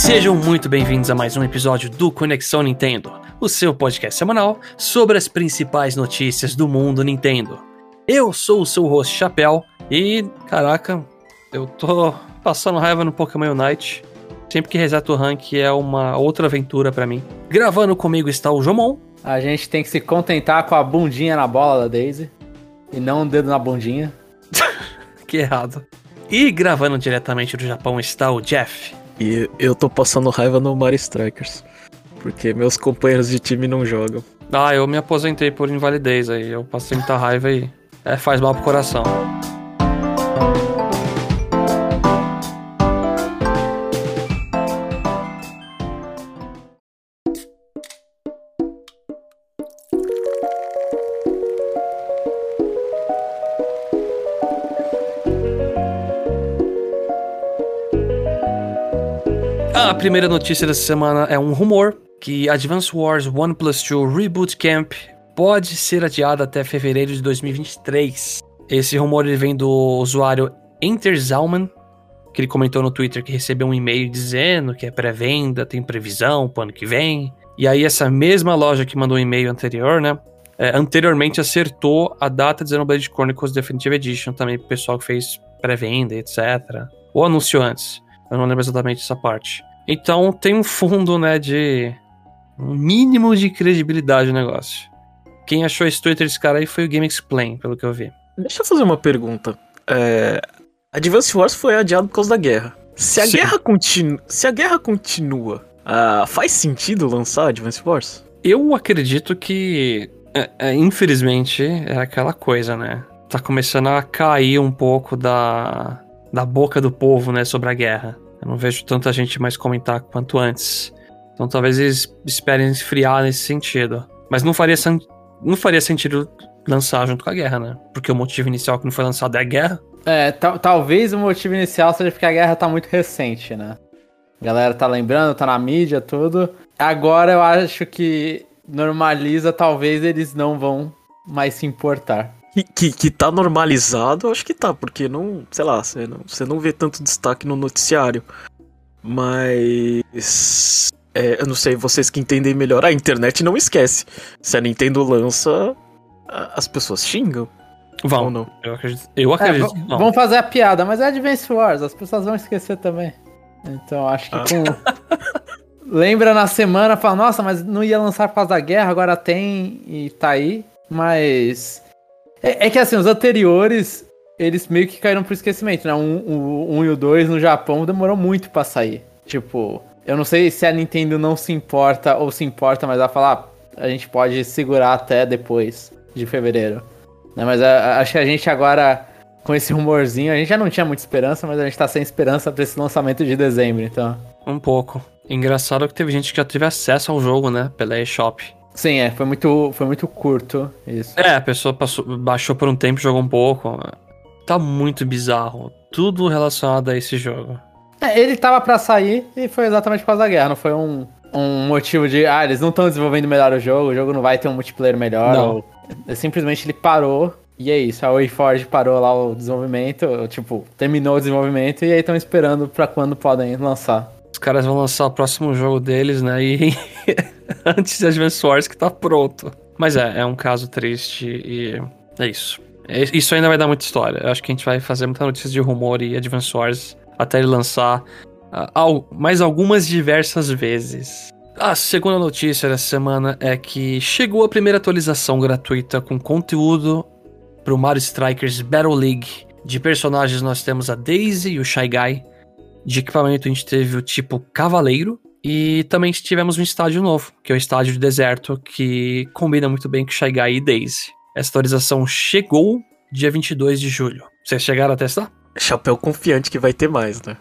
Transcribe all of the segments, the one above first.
Sejam muito bem-vindos a mais um episódio do Conexão Nintendo, o seu podcast semanal sobre as principais notícias do mundo Nintendo. Eu sou o seu host Chapéu e, caraca, eu tô passando raiva no Pokémon Unite. Sempre que reseto o rank é uma outra aventura para mim. Gravando comigo está o Jomon. A gente tem que se contentar com a bundinha na bola da Daisy e não o dedo na bundinha. que errado. E gravando diretamente do Japão está o Jeff. E eu tô passando raiva no Mario Strikers. Porque meus companheiros de time não jogam. Ah, eu me aposentei por invalidez aí. Eu passei muita raiva e é, faz mal pro coração. A primeira notícia dessa semana é um rumor que Advance Wars 1 Plus 2 Reboot Camp pode ser adiado até fevereiro de 2023. Esse rumor ele vem do usuário Enter Zalman, que ele comentou no Twitter que recebeu um e-mail dizendo que é pré-venda, tem previsão pro ano que vem. E aí essa mesma loja que mandou o um e-mail anterior, né, é, anteriormente acertou a data de Xenoblade Chronicles Definitive Edition também pro pessoal que fez pré-venda, etc. Ou anunciou antes. Eu não lembro exatamente essa parte. Então tem um fundo, né, de um mínimo de credibilidade no negócio. Quem achou esse Twitter desse cara aí foi o Game Explain, pelo que eu vi. Deixa eu fazer uma pergunta. É... Advance Wars foi adiado por causa da guerra. Se a, guerra, continu... Se a guerra continua, uh, faz sentido lançar Advance Wars? Eu acredito que, é, é, infelizmente, é aquela coisa, né? Tá começando a cair um pouco da, da boca do povo, né, sobre a guerra. Eu não vejo tanta gente mais comentar quanto antes. Então talvez eles esperem esfriar nesse sentido. Mas não faria, não faria sentido lançar junto com a guerra, né? Porque o motivo inicial que não foi lançado é a guerra. É, talvez o motivo inicial seja porque a guerra tá muito recente, né? A galera tá lembrando, tá na mídia, tudo. Agora eu acho que normaliza, talvez eles não vão mais se importar. Que, que, que tá normalizado, acho que tá, porque não, sei lá, você não, você não vê tanto destaque no noticiário. Mas. É, eu não sei, vocês que entendem melhor, a internet não esquece. Se a Nintendo lança, as pessoas xingam. Vão. Ou não? Eu acredito. Eu acredito. É, vão fazer a piada, mas é Advance Wars, as pessoas vão esquecer também. Então acho que ah. com. Lembra na semana, fala, nossa, mas não ia lançar por causa da guerra, agora tem e tá aí. Mas é, é, que assim, os anteriores, eles meio que caíram pro esquecimento, né? Um, um, um e o dois no Japão demorou muito pra sair. Tipo, eu não sei se a Nintendo não se importa ou se importa, mas ela fala, ah, a gente pode segurar até depois de fevereiro. Né? Mas a, é, a, acho que a gente agora, com esse rumorzinho, a gente já não tinha muita esperança, mas a gente tá sem esperança pra esse lançamento de dezembro, então. Um pouco. Engraçado que teve gente que já teve acesso ao jogo, né? Pela eShop. Sim, é, foi muito, foi muito curto isso. É, a pessoa passou, baixou por um tempo, jogou um pouco. Tá muito bizarro. Tudo relacionado a esse jogo. É, ele tava para sair e foi exatamente por causa da guerra, não foi um, um motivo de, ah, eles não estão desenvolvendo melhor o jogo, o jogo não vai ter um multiplayer melhor. Não. Ou, é, simplesmente ele parou e é isso. A WayForge parou lá o desenvolvimento, tipo, terminou o desenvolvimento e aí estão esperando para quando podem lançar. Os caras vão lançar o próximo jogo deles, né? E antes de Advance Wars que tá pronto. Mas é, é um caso triste e é isso. É, isso ainda vai dar muita história. Eu acho que a gente vai fazer muita notícia de rumor e Advance Wars até ele lançar uh, mais algumas diversas vezes. A segunda notícia dessa semana é que chegou a primeira atualização gratuita com conteúdo para o Mario Strikers Battle League. De personagens nós temos a Daisy e o Shy Guy. De equipamento a gente teve o tipo Cavaleiro, e também tivemos um estádio novo, que é o estádio de deserto, que combina muito bem com Shy Guy e Daisy. Essa atualização chegou dia 22 de julho. Vocês chegaram a testar? Chapéu confiante que vai ter mais, né?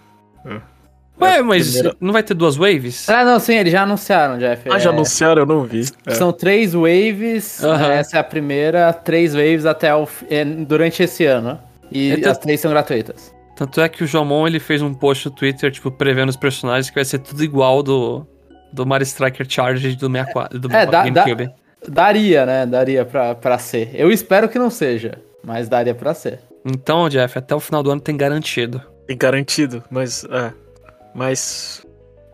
Ué, mas primeira... não vai ter duas waves? Ah, não, sim, eles já anunciaram, Jeff. Ah, é... já anunciaram? Eu não vi. É. São três waves, uhum. essa é a primeira, três waves até o... É, durante esse ano. E então... as três são gratuitas. Tanto é que o Jomon ele fez um post no Twitter, tipo, prevendo os personagens que vai ser tudo igual do, do Mario Striker Charge do 64, do é, GameCube. Da, daria, né? Daria pra, pra ser. Eu espero que não seja, mas daria pra ser. Então, Jeff, até o final do ano tem garantido. Tem garantido, mas. É. Mas.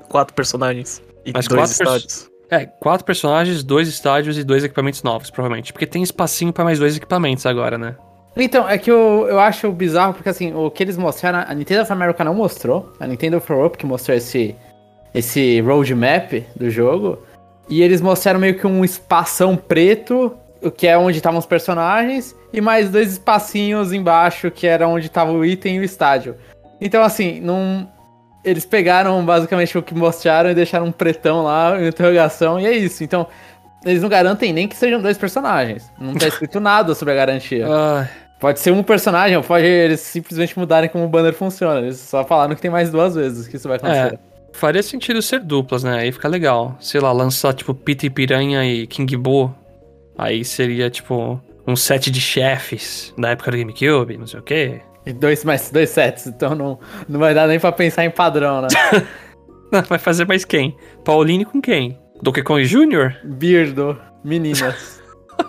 quatro personagens e Mas dois estádios. É, quatro personagens, dois estádios e dois equipamentos novos, provavelmente. Porque tem espacinho pra mais dois equipamentos agora, né? Então, é que eu, eu acho bizarro, porque assim, o que eles mostraram, a Nintendo of America não mostrou, a Nintendo of Europe que mostrou esse, esse roadmap do jogo, e eles mostraram meio que um espação preto, que é onde estavam os personagens, e mais dois espacinhos embaixo, que era onde tava o item e o estádio. Então, assim, não... Eles pegaram basicamente o que mostraram e deixaram um pretão lá, interrogação, e é isso. Então, eles não garantem nem que sejam dois personagens. Não tá escrito nada sobre a garantia. Ah, Pode ser um personagem, ou pode eles simplesmente mudarem como o banner funciona. Eles só falaram que tem mais duas vezes que isso vai acontecer. faria sentido ser duplas, né? Aí fica legal. Sei lá, lançar tipo Pita e Piranha e King Boo. Aí seria tipo um set de chefes da época do GameCube, não sei o quê. E dois mais dois sets, então não, não vai dar nem pra pensar em padrão, né? Vai fazer mais quem? Pauline com quem? Donkey Kong Jr.? Beardo, meninas.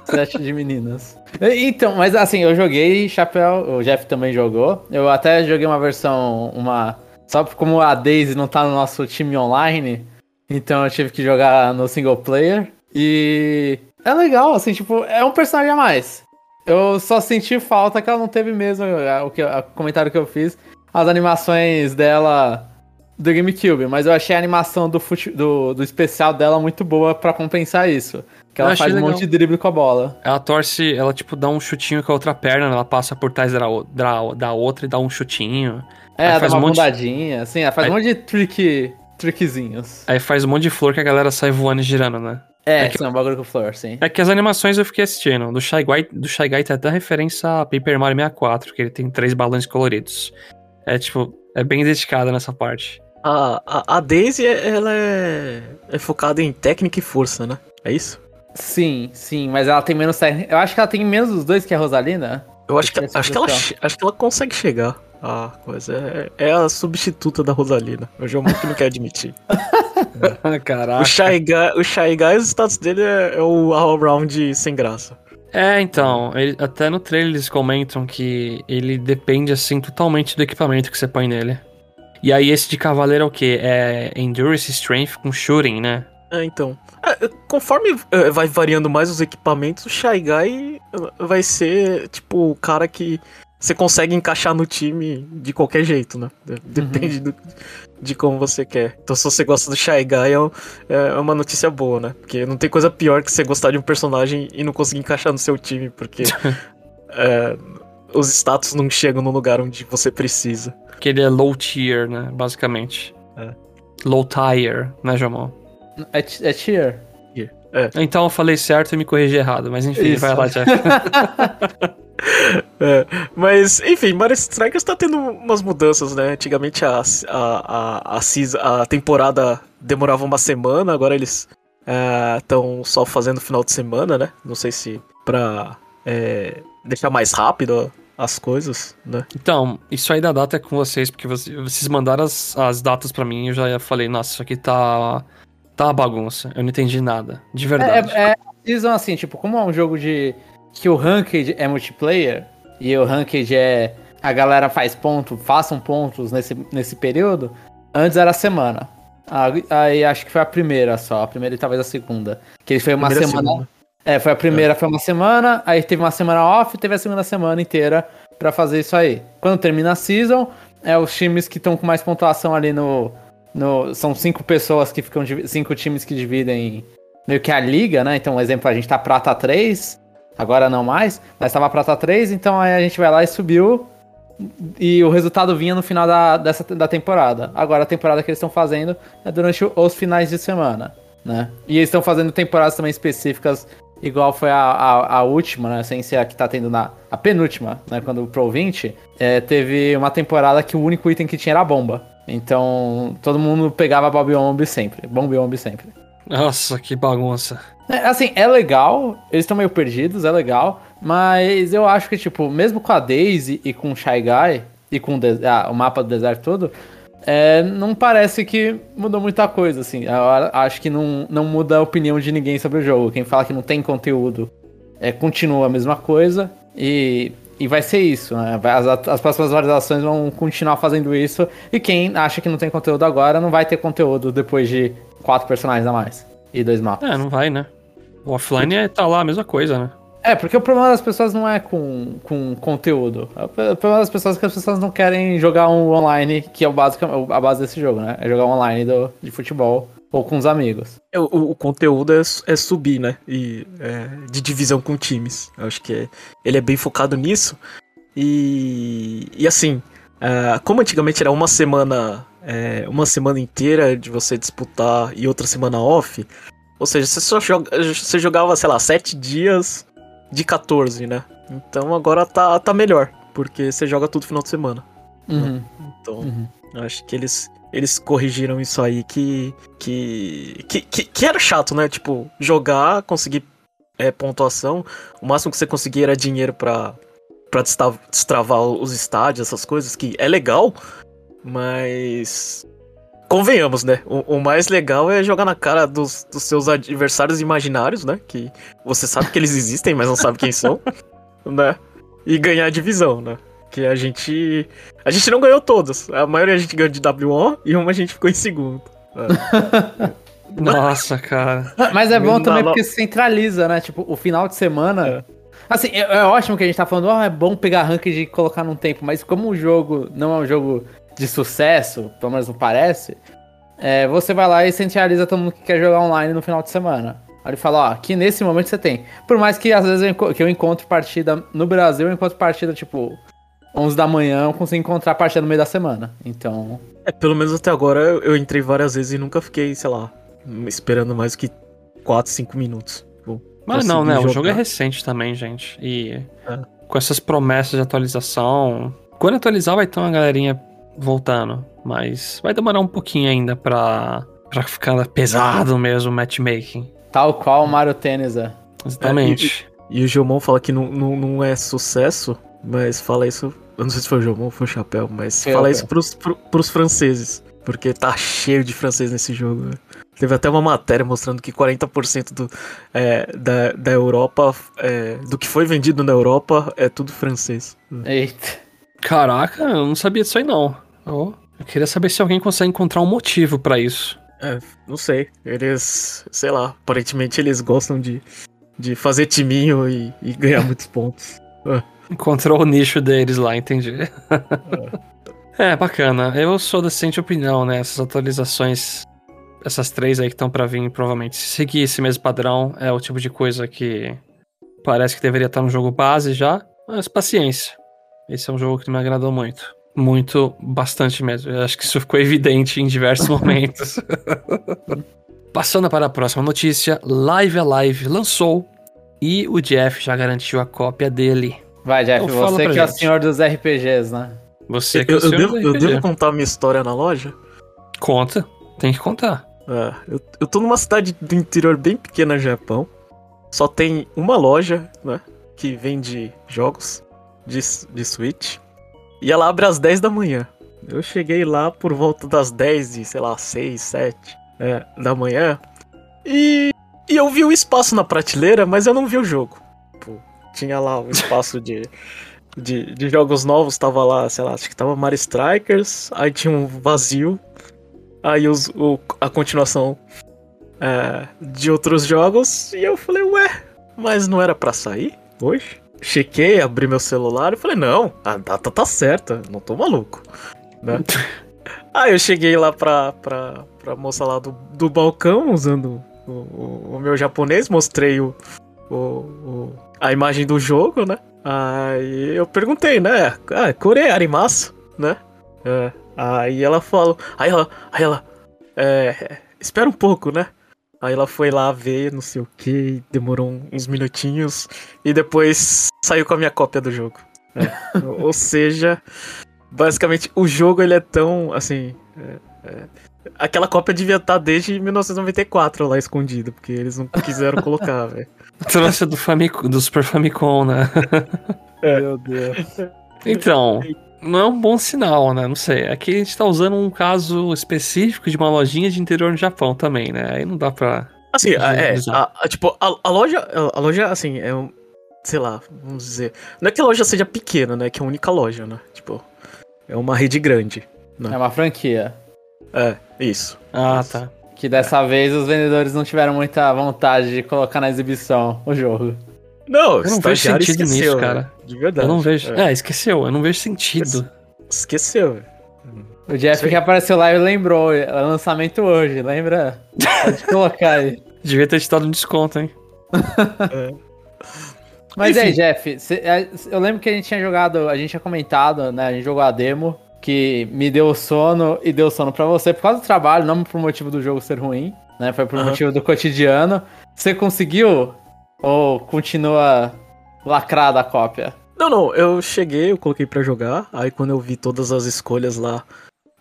Set de meninas. Então, mas assim, eu joguei Chapéu, o Jeff também jogou. Eu até joguei uma versão, uma. Só como a Daisy não tá no nosso time online, então eu tive que jogar no single player. E é legal, assim, tipo, é um personagem a mais. Eu só senti falta que ela não teve mesmo, o, que, o comentário que eu fiz, as animações dela do GameCube, mas eu achei a animação do, do, do especial dela muito boa pra compensar isso. Que ela faz um legal. monte de drible com a bola. Ela torce, ela tipo dá um chutinho com a outra perna, ela passa por trás da, da, da outra e dá um chutinho. É, ela dá faz uma um bundadinha, assim, ela faz Aí- um monte de trick, trickzinhos. Aí faz um monte de flor que a galera sai voando e girando, né? É, É que- sim, um bagulho com flor, sim. É que as animações eu fiquei assistindo. Do Shy Guy, do Shy Guy tem até referência a Paper Mario 64, que ele tem três balões coloridos. É tipo, é bem dedicada nessa parte. A, a, a Daisy, ela é, é focada em técnica e força, né? É isso? Sim, sim, mas ela tem menos técnica. Eu acho que ela tem menos os dois que a Rosalina. Eu acho que, Essa acho que, ela, acho que ela consegue chegar. A coisa é, é a substituta da Rosalina. O João que não quer admitir. Caraca. O Shy Guy, o Shy Guy, os status dele é, é o all-round sem graça. É, então, ele- até no trailer eles comentam que ele depende, assim, totalmente do equipamento que você põe nele. E aí esse de cavaleiro é o quê? É Endurance Strength com Shooting, né? É, então. É, conforme é, vai variando mais os equipamentos, o Shy Guy é, vai ser, tipo, o cara que você consegue encaixar no time de qualquer jeito, né? De- Depende do- de como você quer. Então, se você gosta do Shy Guy, é um- é uma notícia boa, né? Porque não tem coisa pior que você gostar de um personagem e não conseguir encaixar no seu time, porque é, os status não chegam no lugar onde você precisa. Que ele é low tier, né? Basicamente. É. Low tier, né, Jamon? É, é tier. Então eu falei certo e me corrigi errado, mas enfim, Isso. vai lá, Jeff. É, mas, enfim, Mario Strikers tá tendo umas mudanças, né? Antigamente a, a, a, a, season- a temporada demorava uma semana, agora eles estão só fazendo final de semana, né? Não sei se pra é, deixar mais rápido as coisas, né? Então, isso aí da data é com vocês, porque vocês, mandaram as, as datas pra mim e eu já falei, nossa, isso aqui tá. Tá uma bagunça. Eu não entendi nada. De verdade. É, é, season assim, tipo, como é um jogo de. que o Ranked é multiplayer, e o Ranked é. a galera faz ponto, façam pontos nesse, nesse período, antes era a semana. Aí, acho que foi a primeira só, a primeira e talvez a segunda. Que foi uma Primeira semana. segunda. É, foi a primeira, foi uma semana, aí teve uma semana off, teve a segunda semana inteira pra fazer isso aí. Quando termina a season, é os times que estão com mais pontuação ali no, no. São cinco pessoas que ficam. Cinco times que dividem meio que a liga, né? Então, um exemplo, a gente tá prata 3, agora não mais, mas tava prata 3, então aí a gente vai lá e subiu. E o resultado vinha no final da, dessa, da temporada. Agora a temporada que eles estão fazendo é durante os finais de semana, né? E eles estão fazendo temporadas também específicas, igual foi a, a, a última, né? Sem ser a que tá tendo na. A penúltima, né? Quando o Pro 20, é, teve uma temporada que o único item que tinha era a bomba. Então todo mundo pegava Bob Omb sempre. Bomb Omb sempre. Nossa, que bagunça. É, assim, é legal, eles estão meio perdidos, é legal, mas eu acho que, tipo, mesmo com a Daisy e com o Shy Guy, e com o, ah, o mapa do deserto todo, é, não parece que mudou muita coisa, assim. Eu acho que não, não muda a opinião de ninguém sobre o jogo. Quem fala que não tem conteúdo é, continua a mesma coisa, e e vai ser isso, né? As, as próximas atualizações vão continuar fazendo isso. E quem acha que não tem conteúdo agora, não vai ter conteúdo depois de quatro personagens a mais. E dois mapas. É, não vai, né? O offline é, tá lá a mesma coisa, né? É, porque o problema das pessoas não é com, com conteúdo. O problema das pessoas é que as pessoas não querem jogar um online, que é o básico, a base desse jogo, né? É jogar um online do, de futebol ou com os amigos. É, o, o conteúdo é, é, subir, né? E é, de divisão com times. Eu acho que é, ele é bem focado nisso. E, e assim, é, como antigamente era uma semana, é, uma semana inteira de você disputar e outra semana off, ou seja, você só joga, você jogava, sei lá, sete dias de 14, né? Então agora tá, tá melhor, porque você joga tudo final de semana. Uhum. Né? Então, uhum. acho que eles, eles corrigiram isso aí que, que, que, que, que era chato, né? Tipo, jogar, conseguir é, pontuação, o máximo que você conseguia era dinheiro pra, pra destravar os estádios, essas coisas, que é legal, mas convenhamos, né? O, o, mais legal é jogar na cara dos, dos, seus adversários imaginários, né? Que você sabe que eles existem, mas não sabe quem são, né? E ganhar a divisão, né? Que a gente. A gente não ganhou todas. A maioria a gente ganhou de WO e uma a gente ficou em segundo. É. Nossa, cara. Mas é bom também porque centraliza, né? Tipo, o final de semana. É. Assim, é, é, ótimo que a gente tá falando, oh, é bom pegar rank de colocar num tempo, mas como o jogo não é um jogo de sucesso, pelo menos não parece, é, você vai lá e centraliza todo mundo que quer jogar online no final de semana. Aí ele fala, ó, aqui nesse momento você tem. Por mais que às vezes eu, que eu encontro partida no Brasil, eu encontro partida tipo 11 da manhã, eu consigo encontrar partida no meio da semana. Então. É, pelo menos até agora eu entrei várias vezes e nunca fiquei, sei lá, esperando mais que 4, 5 minutos. Mas não, né? Jogar. O jogo é recente também, gente. E é. com essas promessas de atualização. Quando atualizar, vai ter uma galerinha voltando. Mas vai demorar um pouquinho ainda pra, pra ficar pesado mesmo o matchmaking. Tal qual o Mario Tênis é. Exatamente. É, e, e, o Gilmon fala que não, não, não é sucesso, mas fala isso. Eu não sei se foi o Gilmon ou foi o Chapéu, mas fala isso pros, pro, pros franceses. Porque tá cheio de francês nesse jogo. Né? Teve até uma matéria mostrando que 40% do, é, da, da Europa, é, do que foi vendido na Europa, é tudo francês. Eita. Caraca, eu não sabia disso aí não. Oh, eu queria saber se alguém consegue encontrar um motivo para isso. É, não sei. Eles, sei lá, aparentemente eles gostam de, de fazer timinho e, e ganhar muitos pontos. Encontrou o nicho deles lá, entendi. É. é, bacana. Eu sou da seguinte opinião, né? Essas atualizações, essas três aí que estão para vir, provavelmente, se seguir esse mesmo padrão, é o tipo de coisa que parece que deveria estar no jogo base já. Mas paciência. Esse é um jogo que me agradou muito. Muito, bastante mesmo. Eu acho que isso ficou evidente em diversos momentos. Passando para a próxima notícia, Live Alive lançou e o Jeff já garantiu a cópia dele. Vai, Jeff, então, você que gente. é o senhor dos RPGs, né? Você que eu, é o senhor eu, devo, eu devo contar minha história na loja? Conta, tem que contar. É, eu, eu tô numa cidade do interior bem pequena no Japão. Só tem uma loja, né? Que vende jogos de, de Switch. E ela abre às 10 da manhã. Eu cheguei lá por volta das 10 e, sei lá, 6, 7 é, da manhã. E, e eu vi o espaço na prateleira, mas eu não vi o jogo. Pô, tinha lá um espaço de, de, de, jogos novos, tava lá, sei lá, acho que tava Mario Strikers, aí tinha um vazio. Aí os, o, a continuação é, de outros jogos. E eu falei, ué, mas não era para sair hoje? chequei, abri meu celular e falei, não, a data tá certa, não tô maluco. Né? Aí eu cheguei lá pra, pra, pra moça lá do, do balcão, usando o, o, o meu japonês, mostrei o, o, o, a imagem do jogo, né? Aí eu perguntei, né? Ah, Coreia, Arimasu, né? É, aí ela falou, aí ela, aí ela, é, espera um pouco, né? Aí ela foi lá ver, não sei o que, demorou uns minutinhos e depois saiu com a minha cópia do jogo. É. Ou seja, basicamente o jogo ele é tão assim. É, é, aquela cópia devia estar desde 1994 lá escondido, porque eles não quiseram colocar, velho. Trouxe do, Famicom, do Super Famicom, né? É. Meu Deus. Então, não é um bom sinal, né? Não sei. Aqui a gente tá usando um caso específico de uma lojinha de interior no Japão também, né? Aí não dá pra. Assim, é, a, a, tipo, a, a, loja, a loja, assim, é um, sei lá, vamos dizer. Não é que a loja seja pequena, né? Que é a única loja, né? Tipo, é uma rede grande. Né? É uma franquia. É, isso. Ah, Isso. tá. Que dessa vez os vendedores não tiveram muita vontade de colocar na exibição o jogo. Não, Eu não vejo sentido esqueceu, nisso, né? cara. De verdade. Eu não vejo. É, É, esqueceu. Eu não vejo sentido. Esqueceu, velho. O Jeff Sim. que apareceu lá e lembrou. É lançamento hoje, lembra? Pode colocar aí. Devia ter te dado um desconto, hein? Mas aí, Enfim. Jeff, cê- é, eu lembro que a gente tinha jogado, a gente tinha comentado, né? A gente jogou a demo, que me deu sono e deu sono pra você por causa do trabalho, não por motivo do jogo ser ruim, né? Foi por Aham. motivo do cotidiano. Você conseguiu ou continua lacrada a cópia? Não, não, eu cheguei, eu coloquei pra jogar, aí quando eu vi todas as escolhas lá,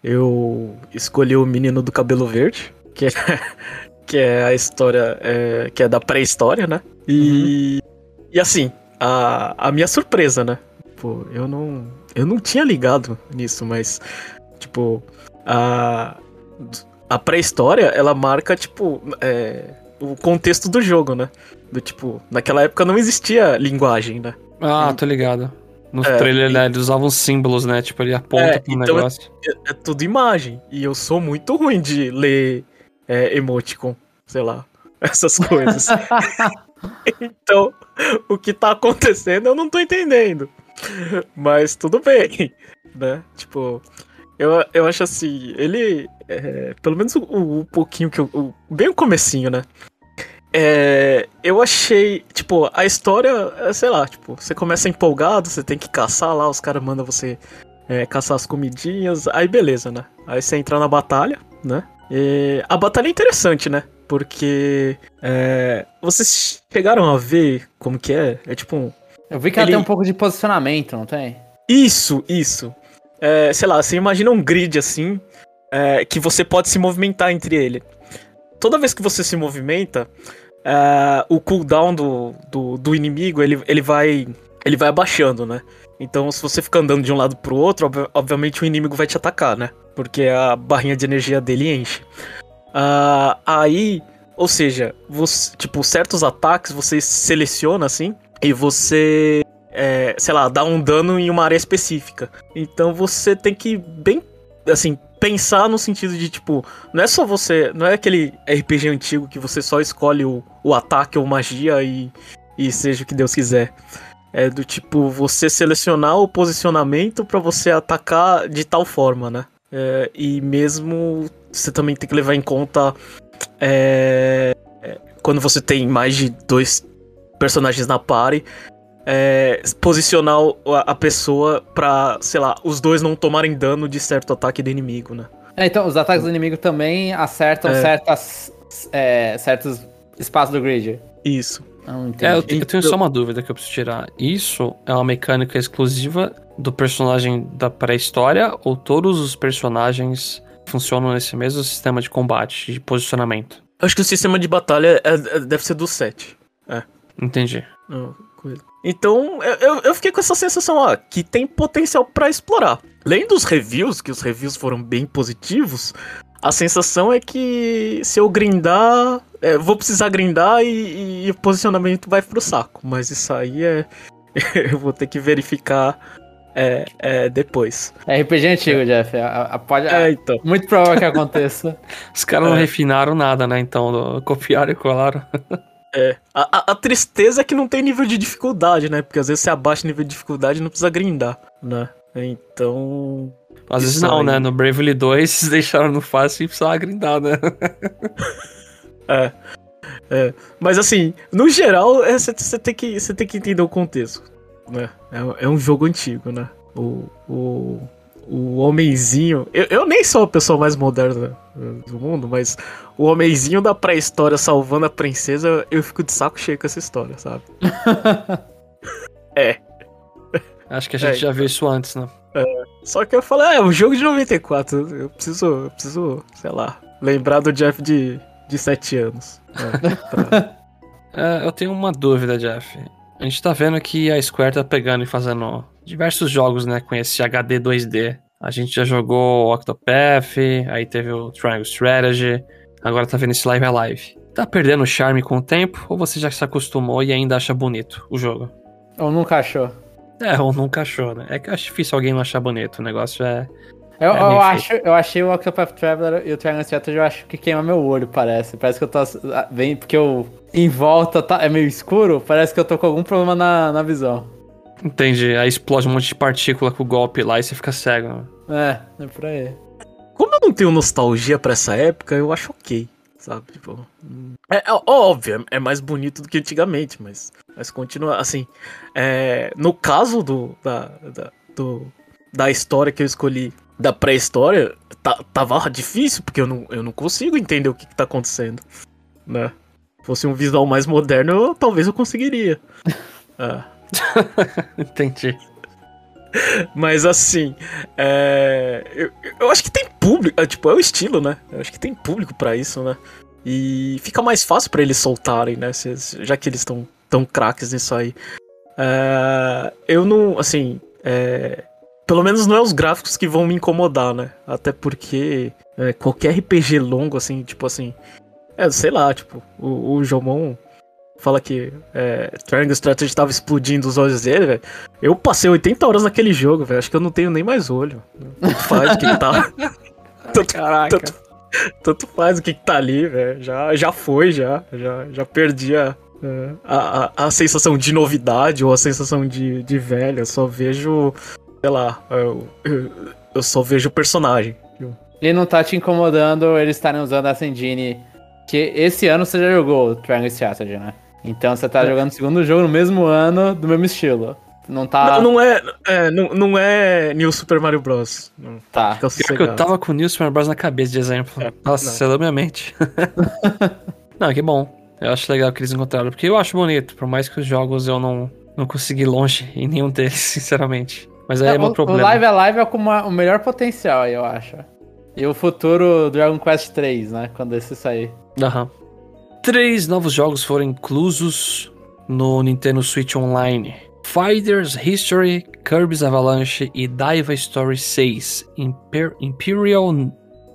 eu escolhi o menino do cabelo verde, que é, que é a história, é, que é da pré-história, né? E, e assim, a, a minha surpresa, né? Pô, eu não, eu não tinha ligado nisso, mas, tipo, a, a pré-história, ela marca, tipo, é, o contexto do jogo, né? Do tipo, naquela época não existia linguagem, né? Ah, tô ligado. No É, trailer, né, eles usavam símbolos, né? Tipo, ele aponta É, pro então- negócio. é, é tudo imagem. E eu sou muito ruim de ler é, emoticon, sei lá, essas coisas. então, o que tá acontecendo eu não tô entendendo. Mas tudo bem, né? Tipo, eu, eu acho assim, ele. é, pelo menos o, o pouquinho que eu. o- bem o comecinho, né? É, eu achei, tipo, a história, é, sei lá, tipo, você começa empolgado, você tem que caçar lá, os caras mandam você é, caçar as comidinhas, aí beleza, né? Aí você entra na batalha, né? E a batalha é interessante, né? Porque é, vocês chegaram a ver como que é? É tipo um... Eu vi que ela Ele- tem um pouco de posicionamento, não tem? Isso, isso. É, sei lá, você imagina um grid assim, é, que você pode se movimentar entre ele. Toda vez que você se movimenta, é, o cooldown do, do, do inimigo, ele, ele vai ele vai abaixando, né? Então, se você ficar andando de um lado pro outro, obvi- obviamente o inimigo vai te atacar, né? Porque a barrinha de energia dele enche. Ah, aí, ou seja, você, tipo, certos ataques você seleciona assim, e você é, sei lá, dar um dano em uma área específica. Então você tem que bem, assim, pensar no sentido de tipo, não é só você, não é aquele RPG antigo que você só escolhe o, o ataque ou magia e, e seja o que Deus quiser. É do tipo você selecionar o posicionamento pra você atacar de tal forma, né? É, e mesmo você também tem que levar em conta é, é, quando você tem mais de dois personagens na party, é, posicionar a, pessoa pra, sei lá, os dois não tomarem dano de certo ataque do inimigo, né? É, então, os ataques do inimigo também acertam É. certas, é, certos espaços do grid. Isso. Não entendi. É, eu, eu tenho Então- só uma dúvida que eu preciso tirar. Isso é uma mecânica exclusiva do personagem da pré-história ou todos os personagens funcionam nesse mesmo sistema de combate, de posicionamento? Acho que o sistema de batalha é- é- deve ser do 7. Entendi. Ah, coisa. Então, eu, eu- eu fiquei com essa sensação, ó, que tem potencial pra explorar. Além dos reviews, que os reviews foram bem positivos, a sensação é que se eu grindar, é, vou precisar grindar e, e o posicionamento vai pro saco. Mas isso aí é. eu vou ter que verificar é, é, depois. É RPG antigo, Jeff. A- a- pode, É, então. Muito provável que aconteça. Os caras não É. refinaram nada, né? Então, copiaram e colaram. É. A, a- a tristeza é que não tem nível de dificuldade, né? Porque às vezes você abaixa o nível de dificuldade e não precisa grindar, né? Então. Às vezes não, aí. né? No Bravely 2, deixaram no fácil e precisava grindar, né? É. É. Mas assim, no geral, você tem, que, tem que entender o contexto. Né? É, é um jogo antigo, né? O, o, o homenzinho. Eu, eu nem sou a pessoa mais moderna eh, do mundo, mas o homenzinho da pré-história salvando a princesa, eu fico de saco cheio com essa história, sabe? é. Acho que a gente É, já viu isso antes, né? Só que eu falei, ah, é um jogo de 94. Eu preciso, eu preciso, sei lá, lembrar do Jeff de, de 7 anos. né, pra- É, eu tenho uma dúvida, Jeff. A gente tá vendo que a Square tá pegando e fazendo diversos jogos, né, com esse HD 2D. A gente já jogou Octopath, aí teve o Triangle Strategy, agora tá vendo esse Live Alive. Tá perdendo o charme com o tempo ou você já se acostumou e ainda acha bonito o jogo? Ou nunca achou? É, ou nunca achou, né? É que eu acho difícil alguém não achar bonito. O negócio é. Eu, É, eu, acho, eu achei o Octopath Traveler e o Triangle Strategy, eu acho que queima meu olho, parece. Parece que eu tô. Bem, porque eu. Em volta tá, é meio escuro, parece que eu tô com algum problema na, na visão. Entendi. Aí explode um monte de partícula com o golpe lá e você fica cego. É, é por aí. Como eu não tenho nostalgia pra essa época, eu acho ok, sabe? Tipo, é, é óbvio, é mais bonito do que antigamente, mas, mas continua assim. é, no caso do da, da, do, da história que eu escolhi, da pré-história, tá, tava difícil, porque eu não, eu não consigo entender o que, que tá acontecendo, né? Se fosse um visual mais moderno, eu- talvez eu conseguiria. É. Entendi. Mas assim, é, eu, eu acho que tem público, é, tipo, é o estilo, né? Eu acho que tem público pra isso, né? E fica mais fácil pra eles soltarem, né? Se- já que eles estão tão craques nisso aí. É, eu não, assim, é, pelo menos não é os gráficos que vão me incomodar, né? Até porque é, qualquer RPG longo, assim, tipo assim, é, sei lá, tipo, o, o Jomon fala que é, Triangle Strategy tava explodindo os olhos dele, velho. Eu passei 80 horas naquele jogo, velho. Acho que eu não tenho nem mais olho. Tanto faz o que que tá. tanto, Caraca. tanto, tanto faz o que, que tá ali, velho. Já, já foi, já. Já, já perdi a, é, a, a, a sensação de novidade ou a sensação de, de velho. Eu só vejo. Sei lá. Eu, eu, só vejo o personagem. E não tá te incomodando eles estarem usando essa engine. Que esse ano você já jogou o Triangle Strategy, né? Então você tá É. jogando o segundo jogo no mesmo ano, do mesmo estilo. Não tá. Não, não é, é, não, não é New Super Mario Bros. Não, Tá. fica Pior que eu tava com o New Super Bros na cabeça de exemplo. É, Nossa, você leu minha mente. não, que bom. Eu acho legal que eles encontraram. Porque eu acho bonito, por mais que os jogos eu não, não consegui ir longe em nenhum deles, sinceramente. Mas aí é, É, meu o, problema. o Live Alive é com uma- o melhor potencial aí, eu acho. E o futuro Dragon Quest 3, né? Quando esse sair. Aham. Três novos jogos foram inclusos no Nintendo Switch Online: Fighters History, Kirby's Avalanche e Daiva Story 6, Imper- Imperial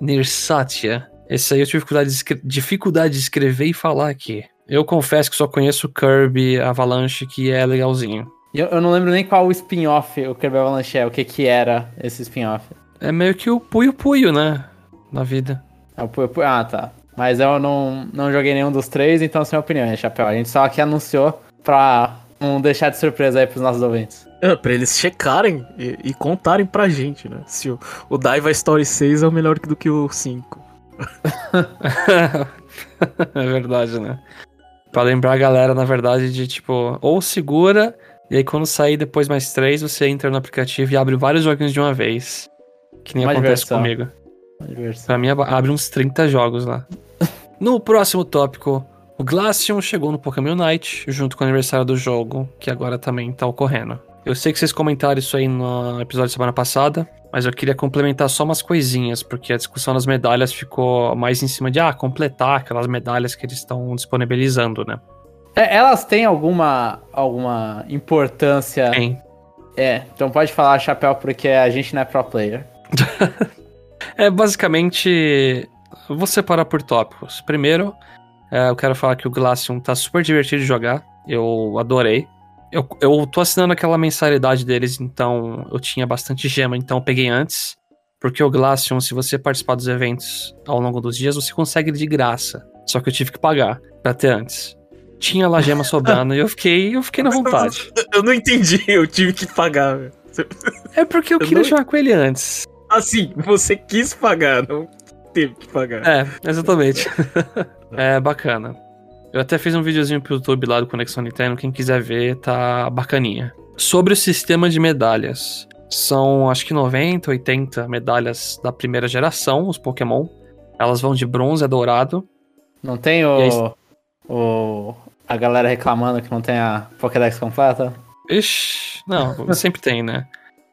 Nirsatya. Esse aí eu tive dificuldade de, dificuldade de escrever e falar aqui. Eu confesso que só conheço o Kirby Avalanche, que é legalzinho. Eu, eu não lembro nem qual o spin-off o Kirby Avalanche é, o que que era esse spin-off. É meio que o Puyo Puyo, né? Na vida. É o Puyo Puyo- Ah, tá. Mas eu não, não joguei nenhum dos três, então sem opinião, hein, Chapéu. A gente só aqui anunciou pra não deixar de surpresa aí pros nossos ouvintes. É, pra eles checarem e, e contarem pra gente, né? Se o, o Daiva Story 6 é o melhor do que o 5. é verdade, né? Pra lembrar a galera, na verdade, de tipo, ou segura, e aí quando sair depois mais três, você entra no aplicativo e abre vários joguinhos de uma vez. Que nem Uma acontece diversão. comigo. Uma diversão. Pra mim, ab- abre uns 30 jogos lá. No próximo tópico, o Glaceon chegou no Pokémon Night, junto com o aniversário do jogo, que agora também tá ocorrendo. Eu sei que vocês comentaram isso aí no episódio da semana passada, mas eu queria complementar só umas coisinhas, porque a discussão das medalhas ficou mais em cima de, ah, completar aquelas medalhas que eles estão disponibilizando, né? É, elas têm alguma, alguma importância? Tem. É, então pode falar, Chapéu, porque a gente não é pro player. É basicamente. Vou separar por tópicos. Primeiro, é, eu quero falar que o Glaceon tá super divertido de jogar. Eu adorei. Eu, eu tô assinando aquela mensalidade deles, então eu tinha bastante gema, então eu peguei antes. Porque o Glaceon, se você participar dos eventos ao longo dos dias, você consegue ele de graça. Só que eu tive que pagar pra ter antes. Tinha lá gema sobrando e eu fiquei, eu fiquei na vontade. Eu não entendi, eu tive que pagar. velho. É porque eu Eu queria não- jogar com ele antes. Assim, você quis pagar, não teve que pagar. É, exatamente. é bacana. Eu até fiz um videozinho pro YouTube lá do Conexão Nintendo, quem quiser ver, tá bacaninha. Sobre o sistema de medalhas. São acho que 90, 80 medalhas da primeira geração, os Pokémon. Elas vão de bronze a dourado. Não tem E aí- o, o. A galera reclamando que não tem a Pokédex completa? Ixi, não, sempre tem, né?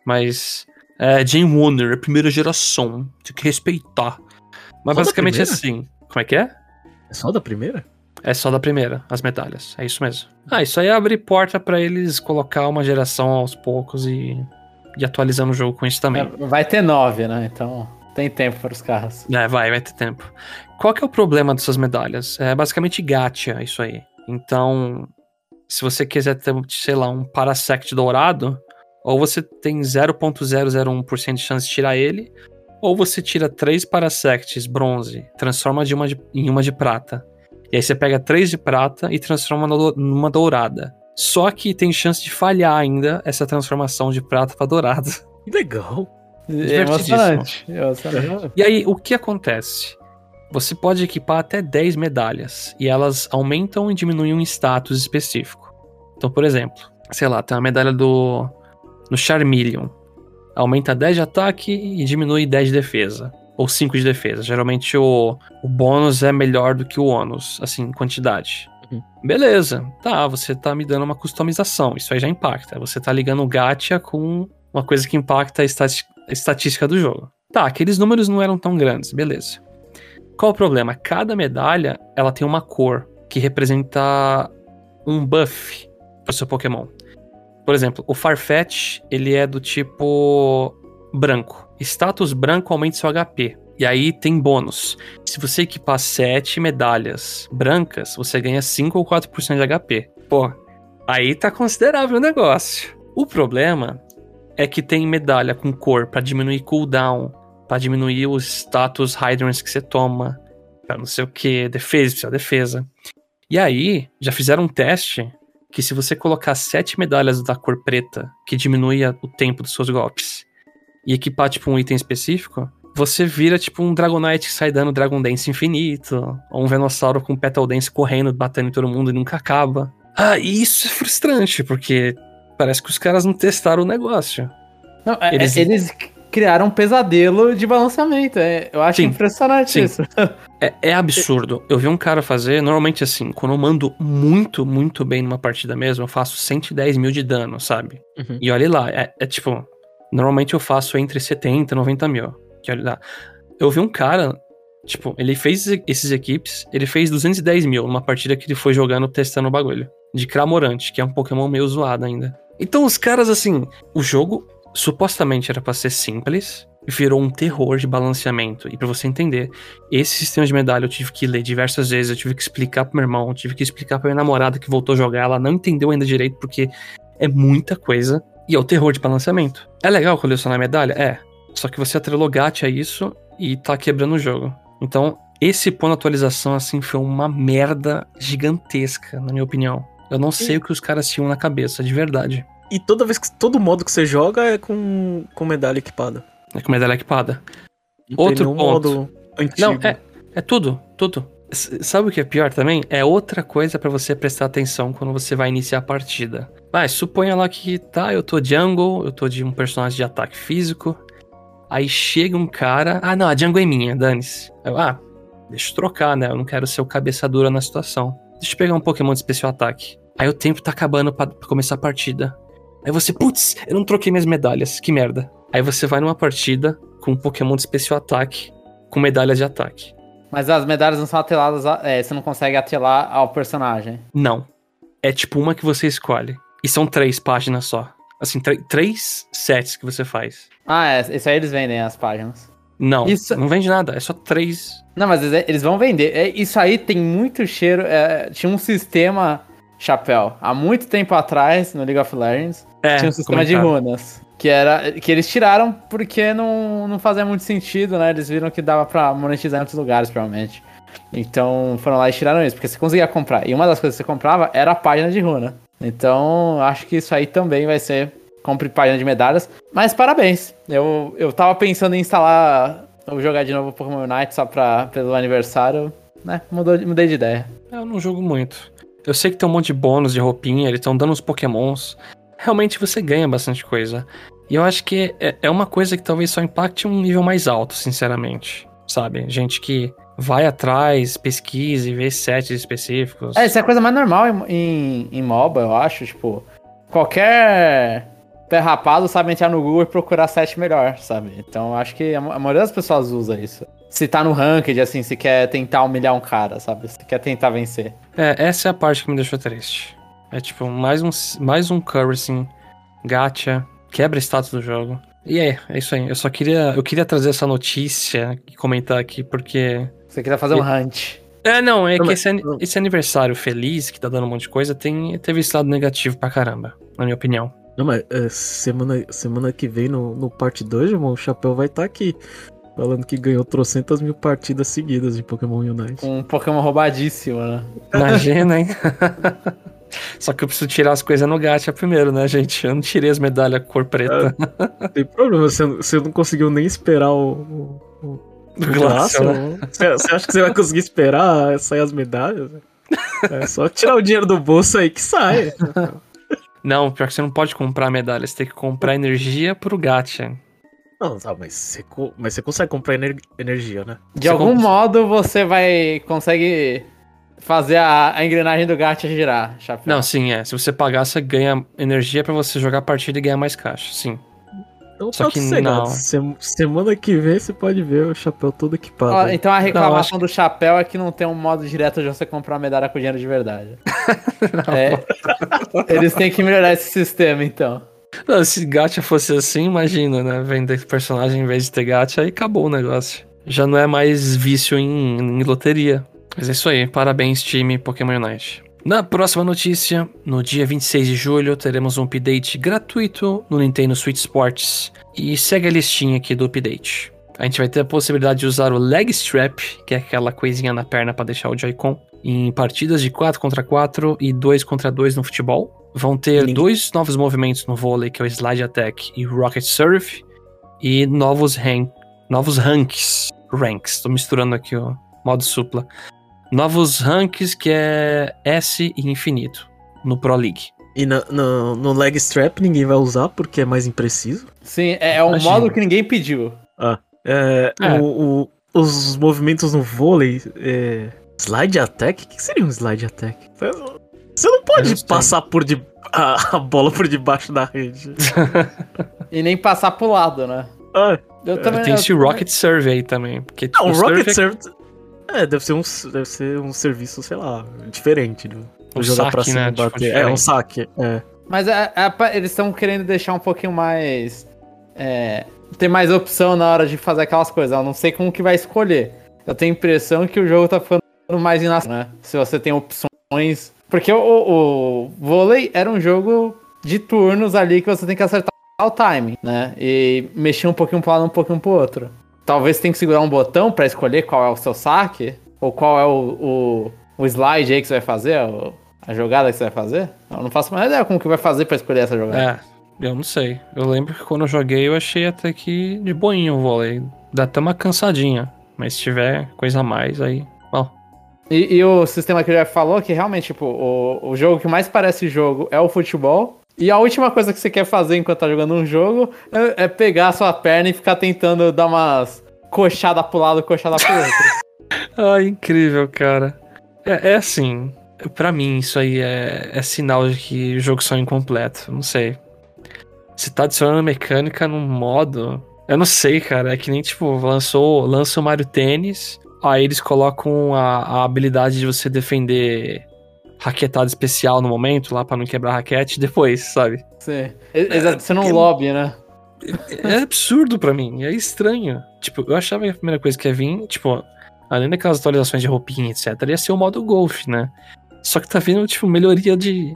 Mas. É, Jane Wonder, a primeira geração. Tem que respeitar. Mas Só basicamente é assim. Como é que é? É só da primeira? É só da primeira, as medalhas. É isso mesmo. Ah, isso aí abre porta pra eles colocar uma geração aos poucos e, e atualizando o jogo com isso também. É, vai ter nove, né? Então tem tempo para os carros. É, vai, vai ter tempo. Qual que é o problema dessas medalhas? É basicamente gacha isso aí. Então, se você quiser ter, sei lá, um Parasect dourado, ou você tem 0.001% de chance de tirar ele, ou você tira três Parasects bronze, transforma de uma de, em uma de prata. E aí você pega três de prata e transforma numa dourada. Só que tem chance de falhar ainda essa transformação de prata para dourada. Legal. É emocionante. é emocionante. E aí, o que acontece? Você pode equipar até 10 medalhas e elas aumentam e diminuem um status específico. Então, por exemplo, sei lá, tem uma medalha do no Charmeleon. Aumenta 10 de ataque e diminui 10 de defesa. Ou 5 de defesa. Geralmente o, o bônus é melhor do que o ônus, assim, quantidade. Uhum. Beleza, tá, você tá me dando uma customização. Isso aí já impacta. Você tá ligando o gacha com uma coisa que impacta a, a estatística do jogo. Tá, aqueles números não eram tão grandes, beleza. Qual o problema? Cada medalha ela tem uma cor que representa um buff pro seu Pokémon. Por exemplo, o Farfetch, ele é do tipo branco. Status branco aumenta seu HP. E aí tem bônus. Se você equipar 7 medalhas brancas, você ganha 5 ou 4% de HP. Pô, aí tá considerável o negócio. O problema é que tem medalha com cor para diminuir cooldown, para diminuir os status hydrants que você toma, pra não sei o que, defesa, precisa defesa. E aí, já fizeram um teste que se você colocar sete medalhas da cor preta, que diminui o tempo dos seus golpes, e equipar, tipo, um item específico, você vira, tipo, um Dragonite que sai dando Dragon Dance infinito, ou um Venossauro com Petal Dance correndo, batendo em todo mundo e nunca acaba. Ah, e isso é frustrante, porque parece que os caras não testaram o negócio. Não, é, eles... É, eles criaram um pesadelo de balanceamento. É, eu acho sim, impressionante sim. isso. É, é, absurdo. Eu vi um cara fazer, normalmente assim, quando eu mando muito, muito bem numa partida mesmo, eu faço 110 mil de dano, sabe? Uhum. E olha lá, é, é, tipo, normalmente eu faço entre 70 e 90 mil. Que olha lá. Eu vi um cara, tipo, ele fez esses equipes, ele fez 210 mil numa partida que ele foi jogando, testando o bagulho. De Cramorante, que é um Pokémon meio zoado ainda. Então os caras, assim, o jogo supostamente era para ser simples, virou um terror de balanceamento. E para você entender, esse sistema de medalha eu tive que ler diversas vezes, eu tive que explicar pro meu irmão, eu tive que explicar pra minha namorada que voltou a jogar, ela não entendeu ainda direito porque é muita coisa e é o terror de balanceamento. É legal colecionar medalha? É. Só que você atrelou gacha a isso e tá quebrando o jogo. Então, esse ponto de atualização, assim, foi uma merda gigantesca, na minha opinião. Eu não sei e... o que os caras tinham na cabeça, de verdade. E toda vez que todo modo que você joga é com, com medalha equipada. É com medalha equipada. Não Outro ponto. modo antigo. Não, é, é tudo, tudo. Sabe o que é pior também? É outra coisa para você prestar atenção quando você vai iniciar a partida. Mas suponha lá que tá, eu tô jungle, eu tô de um personagem de ataque físico. Aí chega um cara. Ah, não, a jungle é minha, dane-se. Ah, deixa eu trocar, né? Eu não quero ser o cabeça dura na situação. Deixa eu pegar um Pokémon de especial ataque. Aí o tempo tá acabando pra começar a partida. Aí você, putz, eu não troquei minhas medalhas, que merda. Aí você vai numa partida com um Pokémon de especial ataque, com medalhas de ataque. Mas as medalhas não são atreladas, a, é, você não consegue atrelar ao personagem. Não. É tipo uma que você escolhe. E são três páginas só. Assim, três sets que você faz. Ah, é, isso aí eles vendem as páginas. Não, isso... não vende nada, é só três. Não, mas eles vão vender. É, isso aí tem muito cheiro. É, tinha um sistema chapéu. Há muito tempo atrás, no League of Legends, é, tinha um sistema de runas. Que, era, que eles tiraram porque não, não fazia muito sentido, né? Eles viram que dava pra monetizar em outros lugares, provavelmente. Então foram lá e tiraram isso, porque você conseguia comprar. E uma das coisas que você comprava era a página de runa. Então acho que isso aí também vai ser. Compre página de medalhas. Mas parabéns. Eu, eu tava pensando em instalar. Ou jogar de novo Pokémon Unite só pra, pelo aniversário. Né? Mudou, mudei de ideia. Eu não jogo muito. Eu sei que tem um monte de bônus de roupinha, eles estão dando os pokémons. Realmente você ganha bastante coisa. E eu acho que é, é uma coisa que talvez só impacte um nível mais alto, sinceramente. Sabe? Gente que vai atrás, pesquisa e vê sets específicos. É, isso é a coisa mais normal em, em, em MOBA, eu acho. Tipo, qualquer pé sabe entrar no Google e procurar set melhor, sabe? Então acho que a maioria das pessoas usa isso se tá no ranked, assim, se quer tentar humilhar um cara, sabe? Se quer tentar vencer. É, essa é a parte que me deixou triste. É tipo, mais um, mais um curry, assim, gacha, quebra status do jogo. E é, é isso aí. Eu só queria, eu queria trazer essa notícia e comentar aqui, porque... Você queria fazer um hunt. É, não, é Não, que mas- esse, esse aniversário feliz, que tá dando um monte de coisa, tem, teve esse lado negativo pra caramba, na minha opinião. Não, mas é, semana, semana que vem no, no parte 2, irmão, o Chapéu vai estar aqui. Falando que ganhou trocentas mil partidas seguidas de Pokémon Unite. Um Pokémon roubadíssimo, né? Imagina, hein? Só que eu preciso tirar as coisas no gacha primeiro, né, gente? Eu não tirei as medalhas cor preta Não tem problema, você, não- você não conseguiu nem esperar o. o, o né? Você, você acha que você vai conseguir esperar sair as medalhas? É só tirar o dinheiro do bolso aí que sai. Não, pior que você não pode comprar medalha, você tem que comprar energia pro gacha. Não, tá, mas você, mas você consegue comprar ener- energia, né? De Você algum compra- modo você vai consegue fazer a, a engrenagem do gacha girar, chapéu. Não, sim, é. Se você pagar, você ganha energia pra você jogar a partida e ganhar mais caixa, sim. Então Só tá que sossegado. não. Sem- Semana que vem você pode ver o chapéu todo equipado. Ó, então a reclamação acho do chapéu é que não tem um modo direto de você comprar uma medalha com dinheiro de verdade. É, eles têm que melhorar esse sistema, então. Não, se gacha fosse assim, imagina, né? Vender personagem em vez de ter gacha, aí acabou o negócio. Já não é mais vício em, em loteria. Mas é isso aí, parabéns, time Pokémon Unite. Na próxima notícia, no dia 26 de julho, teremos um update gratuito no Nintendo Switch Sports. E segue a listinha aqui do update. A gente vai ter a possibilidade de usar o Leg Strap, que é aquela coisinha na perna para deixar o Joy-Con, em partidas de 4 contra 4 e 2 contra 2 no futebol. Vão ter Ninguém- dois novos movimentos no vôlei, que é o Slide Attack e o Rocket Surf, e novos, rank, novos ranks. Ranks, tô misturando aqui o modo supla. Novos ranks que é S e infinito no Pro League. E na- no, no leg strap ninguém vai usar porque é mais impreciso. Sim, é, é um Imagina. modo que ninguém pediu. É, É. o- o- os movimentos no vôlei. é, slide attack? O que seria um slide attack? Você não pode passar por de, a, a bola por debaixo da rede. E nem passar pro lado, né? Ah, Eu também Tem eu esse também- Rocket Survey aí também. Porque, tipo, não, o Rocket é- Serve. É, deve ser, um, deve ser um serviço, sei lá, diferente. Do, Um jogar pra saque, cima né, e tipo, bater. é, um saque. É. Mas é- é eles estão querendo deixar um pouquinho mais. É, ter mais opção na hora de fazer aquelas coisas. Eu não sei como que vai escolher. Eu tenho a impressão que o jogo tá ficando mais inação, né? Se você tem opções. Porque o, o, vôlei era um jogo de turnos ali que você tem que acertar o timing, né? E mexer um pouquinho pra um lado, um pouquinho pro outro. Talvez tenha que segurar um botão pra escolher qual é o seu saque, ou qual é o, o, o slide aí que você vai fazer, a jogada que você vai fazer. Eu não faço mais ideia como que vai fazer pra escolher essa jogada. É, eu não sei. Eu lembro que quando eu joguei eu achei até que de boinha o vôlei. Dá até uma cansadinha. Mas se tiver coisa a mais, aí. E, e o sistema que ele já falou que realmente, tipo, o, o jogo que mais parece jogo é o futebol. E a última coisa que você quer fazer enquanto tá jogando um jogo é, é pegar a sua perna e ficar tentando dar umas coxada pro lado, coxada pro outro. Ah, incrível, cara. É, é assim, pra mim isso aí é, é sinal de que o jogo só é incompleto. Não sei. Se tá adicionando mecânica num modo. Eu não sei, cara. É que nem, tipo, lançou, lança o Mario Tênis. Aí eles colocam a, a habilidade de você defender raquetada especial no momento, lá pra não quebrar a raquete, depois, sabe? Você, eles adicionam um porque- lobby, né? É absurdo pra mim, é estranho. Tipo, eu achava que a primeira coisa que ia vir, tipo, além daquelas atualizações de roupinha, etc, ia ser o modo golf, né? Só que tá vindo, tipo, melhoria de.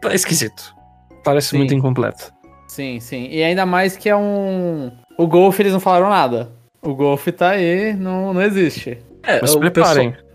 Tá esquisito. Parece Sim. muito incompleto. Sim, sim. E ainda mais que é um. O Golf eles não falaram nada. O Golf tá aí, não, não existe. É, Mas se preparem. pessoal-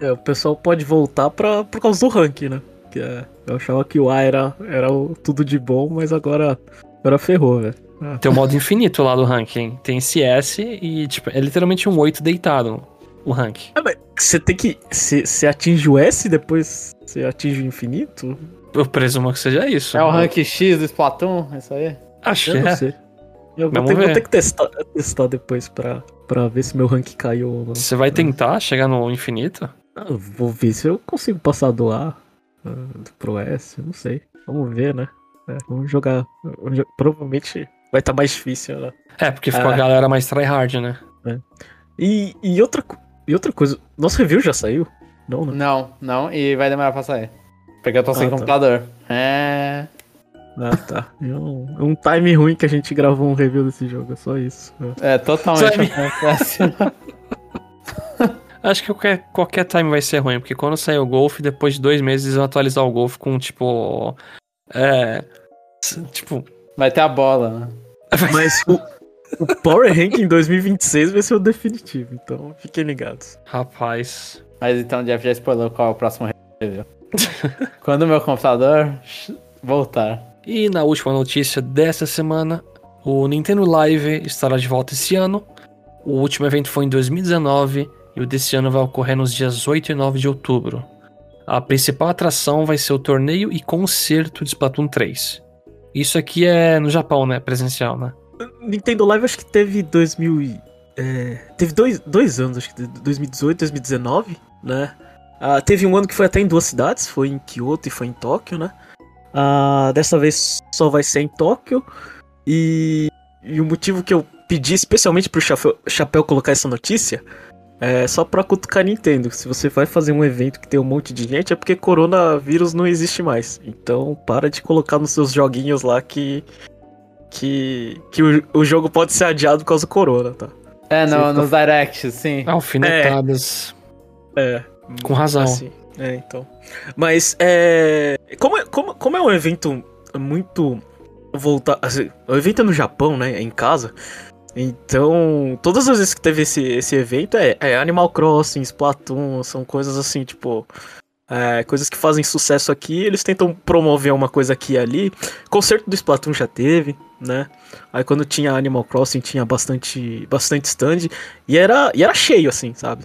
é, o pessoal pode voltar pra, por causa do ranking, né? Que é, eu achava que o A era, era o tudo de bom, mas agora, agora ferrou, velho. Tem o modo infinito lá do ranking. Tem esse S e, tipo, é literalmente um 8 deitado o ranking. É, mas você tem que. Você atinge o S depois você atinge o infinito? Eu presumo que seja isso. É o rank X do Splatoon, isso aí? Acho Eu que não é. Eu vou ter, vou ter que testar, testar depois pra, pra ver se meu rank caiu ou não. Você vai tentar chegar no infinito? Ah, eu vou ver se eu consigo passar do A ah, pro S, não sei. Vamos ver, né? É, vamos jogar. Provavelmente vai estar mais difícil, né? É, porque ficou Ah. a galera mais tryhard, né? E, e, outra, e outra coisa, nosso review já saiu? Não, né? Não, não, e vai demorar pra sair. Porque eu tô sem Ah, tá. computador. É. Ah, tá. É um, é um time ruim que a gente gravou um review desse jogo, é só isso. É. É totalmente acontece. Acho que qualquer, qualquer time vai ser ruim, porque quando sair o Golf, depois de dois meses eles vão atualizar o Golf com, tipo. É. Tipo. Vai ter a bola, né? Mas o, o Power Ranking 2026 vai ser o definitivo, então fiquem ligados. Rapaz. Mas então o Jeff já spoilou qual é o próximo review. Quando o meu computador voltar. E na última notícia dessa semana, o Nintendo Live estará de volta esse ano. O último evento foi em 2019 e o desse ano vai ocorrer nos dias 8 e 9 de outubro. A principal atração vai ser o torneio e concerto de Splatoon 3. Isso aqui é no Japão, né? Presencial, né? Nintendo Live acho que teve 2000 e, é, teve dois, dois anos, acho que 2018, 2019, né? Ah, teve um ano que foi até em duas cidades, foi em Kyoto e foi em Tóquio, né? Ah, dessa vez só vai ser em Tóquio. E, e o motivo que eu pedi especialmente pro Chapéu, Chapéu colocar essa notícia é só pra cutucar Nintendo. Se você vai fazer um evento que tem um monte de gente, é porque coronavírus não existe mais. Então para de colocar nos seus joguinhos lá que. Que, que o, o jogo pode ser adiado por causa do corona, tá? É, no, Sim, nos directs, sim. Alfinetadas. É. Com razão. Assim, é, então. Mas é. Como, é- como, como é um evento muito voltar. Assim, o evento é no Japão, né? Em casa. Então, todas as vezes que teve esse, esse evento é, é Animal Crossing, Splatoon, são coisas assim, tipo. é, coisas que fazem sucesso aqui, eles tentam promover uma coisa aqui e ali. Concerto do Splatoon já teve, né? Aí quando tinha Animal Crossing tinha bastante, bastante stand e era, e era cheio, assim, sabe?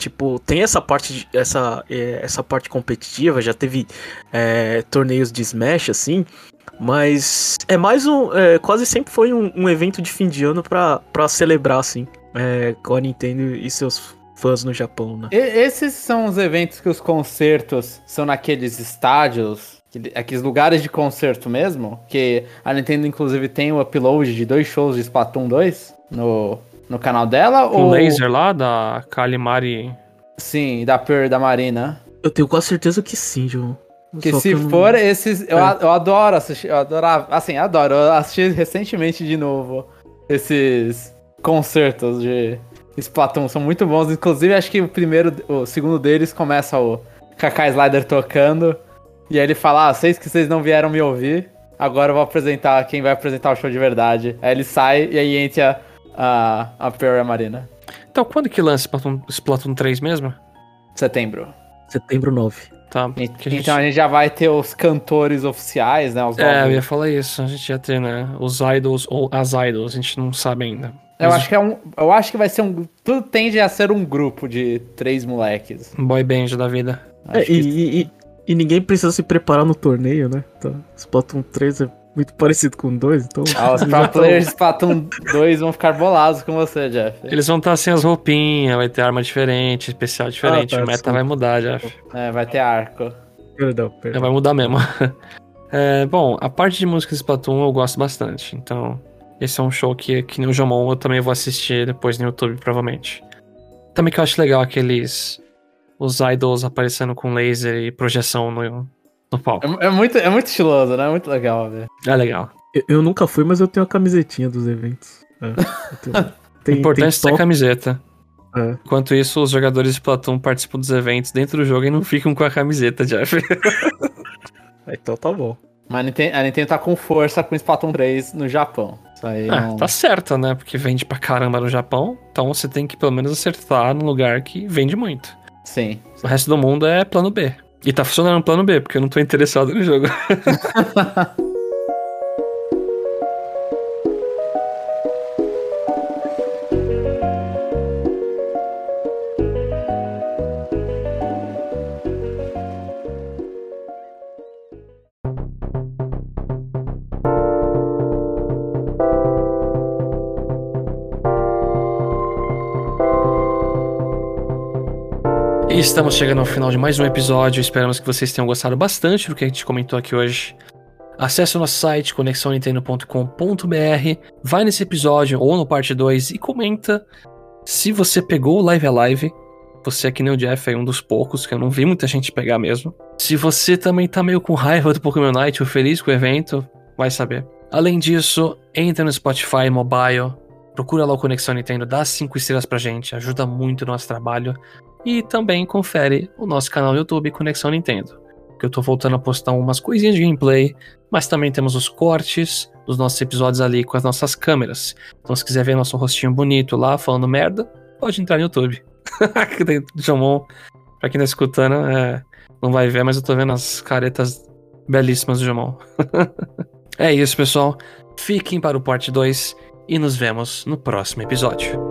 Tipo, tem essa parte, essa, é, essa parte competitiva, já teve é, torneios de Smash, assim, mas é mais um. é, quase sempre foi um, um evento de fim de ano pra, celebrar, assim, é, com a Nintendo e seus fãs no Japão, né? E- esses são os eventos que os concertos são naqueles estádios, que- aqueles lugares de concerto mesmo, que a Nintendo inclusive tem o upload de dois shows de Splatoon 2 no, no canal dela, Com ou... o laser lá da Kalimari. Sim, da Per da Marina. Eu tenho quase certeza que sim, João. Que Só se eu não- for esses. Eu, É. eu adoro assistir. Eu adorava. Assim, adoro. Eu assisti recentemente de novo esses concertos de Splatoon. São muito bons. Inclusive, acho que o primeiro. O segundo deles começa o Kaká Slider tocando. E aí ele fala: Ah, sei que vocês não vieram me ouvir. Agora eu vou apresentar quem vai apresentar o show de verdade. Aí ele sai e aí entra a, a e a Marina. Então, quando que lança Splatoon, Splatoon 3 mesmo? Setembro. Setembro 9. Tá. E- a gente- Então a gente já vai ter os cantores oficiais, né? Os É, eu ia falar isso. A gente ia ter, né? Os idols ou as idols, a gente não sabe ainda. Eu Mas acho que é um. Eu acho que vai ser um. Tudo tende a ser um grupo de três moleques. um boy band da vida. É, e, que- e- e- e ninguém precisa se preparar no torneio, né? Tá. Splatoon 3 é muito parecido com 2, então. Ah, os pro players de Splatoon 2 vão ficar bolados com você, Jeff. Eles vão estar sem as roupinhas, vai ter arma diferente, especial diferente. Ah, tá, o meta desculpa. vai mudar, já. É, vai ter arco. Perdão, É, perdão. vai mudar mesmo. É, bom, a parte de música de Splatoon eu gosto bastante. Então, esse é um show que, que nem o Jomon eu também vou assistir depois no YouTube, provavelmente. Também que eu acho legal aqueles. Os idols aparecendo com laser e projeção no, no palco. É, é muito, é muito estiloso, né? É muito legal, velho. É legal. Eu, eu nunca fui, mas eu tenho a camisetinha dos eventos. É, tenho- O tem, importante é ter top, camiseta. é. Enquanto isso, os jogadores de Splatoon participam dos eventos dentro do jogo e não ficam com a camiseta, Jeff. Então tá bom. Mas a Nintendo, a Nintendo tá com força com Splatoon 3 no Japão. Isso aí não... tá certo, né? Porque vende pra caramba no Japão. Então você tem que pelo menos acertar no lugar que vende muito. Sim. O resto do mundo é plano B. E tá funcionando no plano B, porque eu não tô interessado no jogo. estamos chegando ao final de mais um episódio. Esperamos que vocês tenham gostado bastante do que a gente comentou aqui hoje. Acesse o nosso site conexãonintendo.com.br, vai nesse episódio ou no parte 2 e comenta se você pegou o Live Alive. Você é que nem o Jeff, é um dos poucos, que eu não vi muita gente pegar mesmo. Se você também tá meio com raiva do Pokémon Night ou feliz com o evento, vai saber. Além disso, entra no Spotify Mobile, procura lá o Conexão Nintendo, dá 5 estrelas pra gente, ajuda muito o nosso trabalho. E também confere o nosso canal no YouTube Conexão Nintendo. Que eu tô voltando a postar umas coisinhas de gameplay, mas também temos os cortes dos nossos episódios ali com as nossas câmeras. Então se quiser ver nosso rostinho bonito lá falando merda, pode entrar no YouTube. Jomon, pra quem tá escutando, é, não vai ver, mas eu tô vendo as caretas belíssimas do Jomon. é isso, pessoal. Fiquem para o parte 2 e nos vemos no próximo episódio.